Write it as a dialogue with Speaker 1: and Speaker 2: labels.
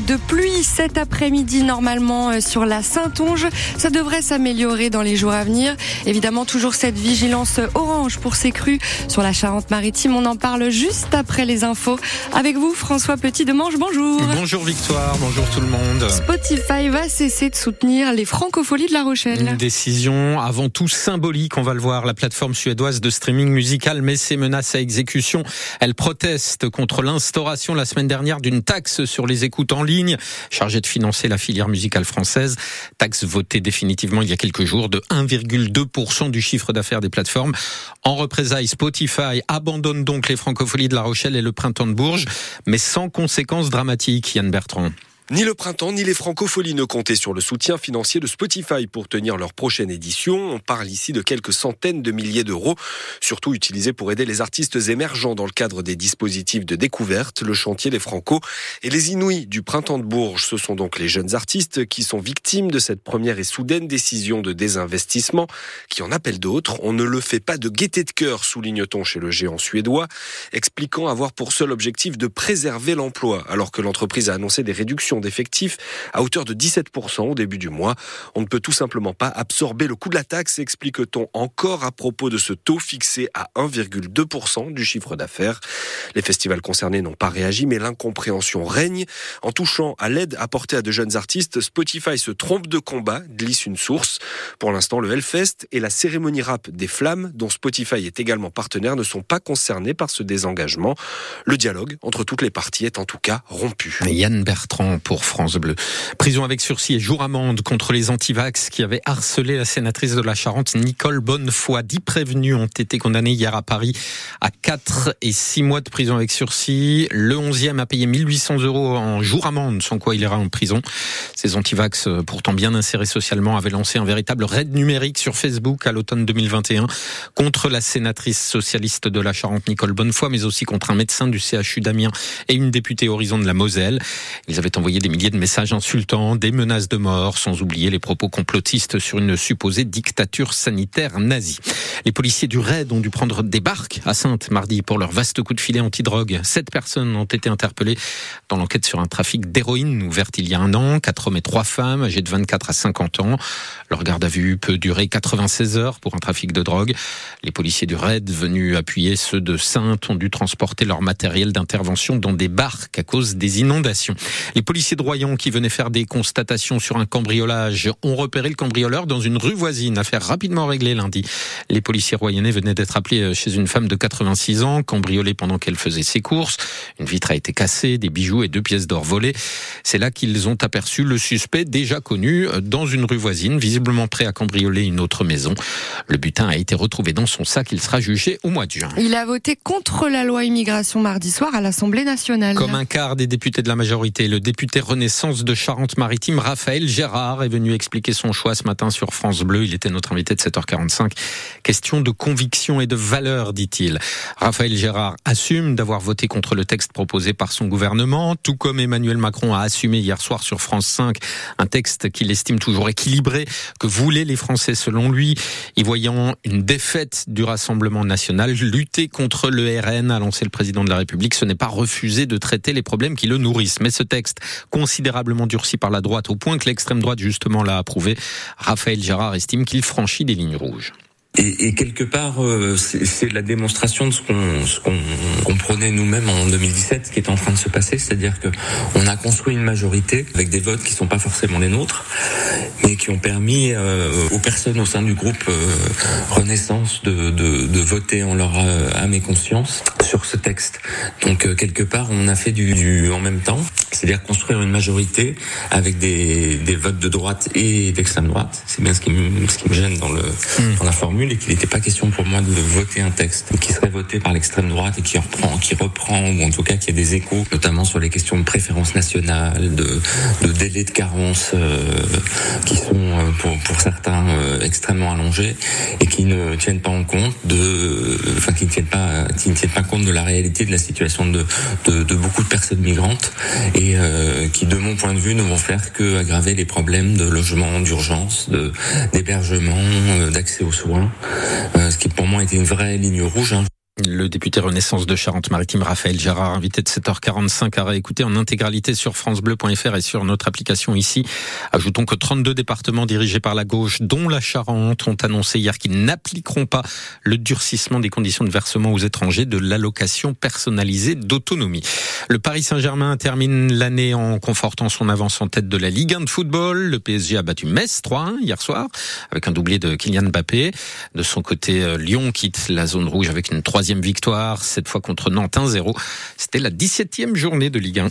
Speaker 1: de pluie cet après-midi normalement euh, sur la Saintonge. Ça devrait s'améliorer dans les jours à venir. Évidemment, toujours cette vigilance orange pour ces crues sur la Charente-Maritime. On en parle juste après les infos. Avec vous, François Petit de Manche, bonjour.
Speaker 2: Bonjour Victoire, bonjour tout le monde.
Speaker 1: Spotify va cesser de soutenir les francopholies de La Rochelle.
Speaker 2: Une décision avant tout symbolique, on va le voir. La plateforme suédoise de streaming musical met ses menaces à exécution. Elle proteste contre l'instauration la semaine dernière d'une taxe sur les écoutes en ligne chargée de financer la filière musicale française. Taxe votée définitivement il y a quelques jours de 1,2% du chiffre d'affaires des plateformes. En représailles, Spotify abandonne donc les francopholies de La Rochelle et le printemps de Bourges, mais sans conséquences dramatiques, Yann Bertrand.
Speaker 3: Ni le printemps ni les francopholies ne comptaient sur le soutien financier de Spotify pour tenir leur prochaine édition. On parle ici de quelques centaines de milliers d'euros, surtout utilisés pour aider les artistes émergents dans le cadre des dispositifs de découverte, le chantier Les Franco et les Inouïs du printemps de Bourges. Ce sont donc les jeunes artistes qui sont victimes de cette première et soudaine décision de désinvestissement qui en appelle d'autres. On ne le fait pas de gaieté de cœur, souligne-t-on chez le géant suédois, expliquant avoir pour seul objectif de préserver l'emploi alors que l'entreprise a annoncé des réductions d'effectifs à hauteur de 17% au début du mois. On ne peut tout simplement pas absorber le coût de la taxe, explique-t-on encore à propos de ce taux fixé à 1,2% du chiffre d'affaires. Les festivals concernés n'ont pas réagi, mais l'incompréhension règne. En touchant à l'aide apportée à de jeunes artistes, Spotify se trompe de combat, glisse une source. Pour l'instant, le Hellfest et la cérémonie rap des Flammes, dont Spotify est également partenaire, ne sont pas concernés par ce désengagement. Le dialogue entre toutes les parties est en tout cas rompu.
Speaker 2: Yann Bertrand pour France Bleu. Prison avec sursis et jour amende contre les antivax qui avaient harcelé la sénatrice de la Charente, Nicole Bonnefoy. Dix prévenus ont été condamnés hier à Paris à 4 et 6 mois de prison avec sursis. Le 11e a payé 1800 euros en jour amende, sans quoi il ira en prison. Ces antivax, pourtant bien insérés socialement, avaient lancé un véritable raid numérique sur Facebook à l'automne 2021 contre la sénatrice socialiste de la Charente, Nicole Bonnefoy, mais aussi contre un médecin du CHU d'Amiens et une députée Horizon de la Moselle. Ils avaient envoyé des milliers de messages insultants, des menaces de mort, sans oublier les propos complotistes sur une supposée dictature sanitaire nazie. Les policiers du RAID ont dû prendre des barques à Sainte mardi pour leur vaste coup de filet anti-drogue. Sept personnes ont été interpellées dans l'enquête sur un trafic d'héroïne ouverte il y a un an. Quatre hommes et trois femmes âgés de 24 à 50 ans. Leur garde à vue peut durer 96 heures pour un trafic de drogue. Les policiers du RAID venus appuyer ceux de Sainte ont dû transporter leur matériel d'intervention dans des barques à cause des inondations. Les policiers de Royan qui venaient faire des constatations sur un cambriolage ont repéré le cambrioleur dans une rue voisine. Affaire rapidement réglée lundi. Les policiers royannais venaient d'être appelés chez une femme de 86 ans, cambriolée pendant qu'elle faisait ses courses. Une vitre a été cassée, des bijoux et deux pièces d'or volées. C'est là qu'ils ont aperçu le suspect déjà connu dans une rue voisine, visiblement prêt à cambrioler une autre maison. Le butin a été retrouvé dans son sac. Il sera jugé au mois de juin.
Speaker 1: Il a voté contre la loi immigration mardi soir à l'Assemblée nationale.
Speaker 2: Comme un quart des députés de la majorité, le député Renaissance de Charente-Maritime, Raphaël Gérard, est venu expliquer son choix ce matin sur France Bleu. Il était notre invité de 7h45. Question de conviction et de valeur, dit-il. Raphaël Gérard assume d'avoir voté contre le texte proposé par son gouvernement, tout comme Emmanuel Macron a assumé hier soir sur France 5 un texte qu'il estime toujours équilibré, que voulaient les Français selon lui, y voyant une défaite du Rassemblement national. Lutter contre le RN, a lancé le président de la République, ce n'est pas refuser de traiter les problèmes qui le nourrissent. Mais ce texte, considérablement durci par la droite, au point que l'extrême droite justement l'a approuvé, Raphaël Gérard estime qu'il franchit des lignes rouges.
Speaker 4: Et, et, quelque part, euh, c'est la démonstration de ce qu'on comprenait nous-mêmes en 2017, ce qui est en train de se passer, c'est-à-dire que on a construit une majorité avec des votes qui sont pas forcément les nôtres, mais qui ont permis euh, aux personnes au sein du groupe euh, Renaissance de, de, de, voter en leur âme et conscience sur ce texte. Donc quelque part, on a fait du, du en même temps, c'est-à-dire construire une majorité avec des, des votes de droite et d'extrême droite. C'est bien ce qui, me, ce qui me gêne dans, le, mmh. dans la formule et qu'il n'était pas question pour moi de voter un texte qui serait voté par l'extrême droite et qui reprend, qui reprend, ou en tout cas qui a des échos, notamment sur les questions de préférence nationale, de, de délai de carence euh, qui sont euh, pour, certains euh, extrêmement allongés et qui ne tiennent pas en compte de, enfin qui ne tiennent pas, compte de la réalité de la situation de, beaucoup de personnes migrantes et qui, de mon point de vue, ne vont faire que aggraver les problèmes de logement d'urgence, d'hébergement, d'accès aux soins. Euh, ce qui pour moi était une vraie ligne rouge. Hein.
Speaker 2: Le député Renaissance de Charente-Maritime, Raphaël Gérard, invité de 7h45 à réécouter en intégralité sur francebleu.fr et sur notre application ici. Ajoutons que 32 départements dirigés par la gauche, dont la Charente, ont annoncé hier qu'ils n'appliqueront pas le durcissement des conditions de versement aux étrangers de l'allocation personnalisée d'autonomie. Le Paris Saint-Germain termine l'année en confortant son avance en tête de la Ligue 1 de football. Le PSG a battu Metz 3-1 hier soir avec un doublé de Kylian Mbappé. De son côté, euh, Lyon quitte la zone rouge avec une victoire, cette fois contre Nantes 1-0. C'était la 17e journée de Ligue 1.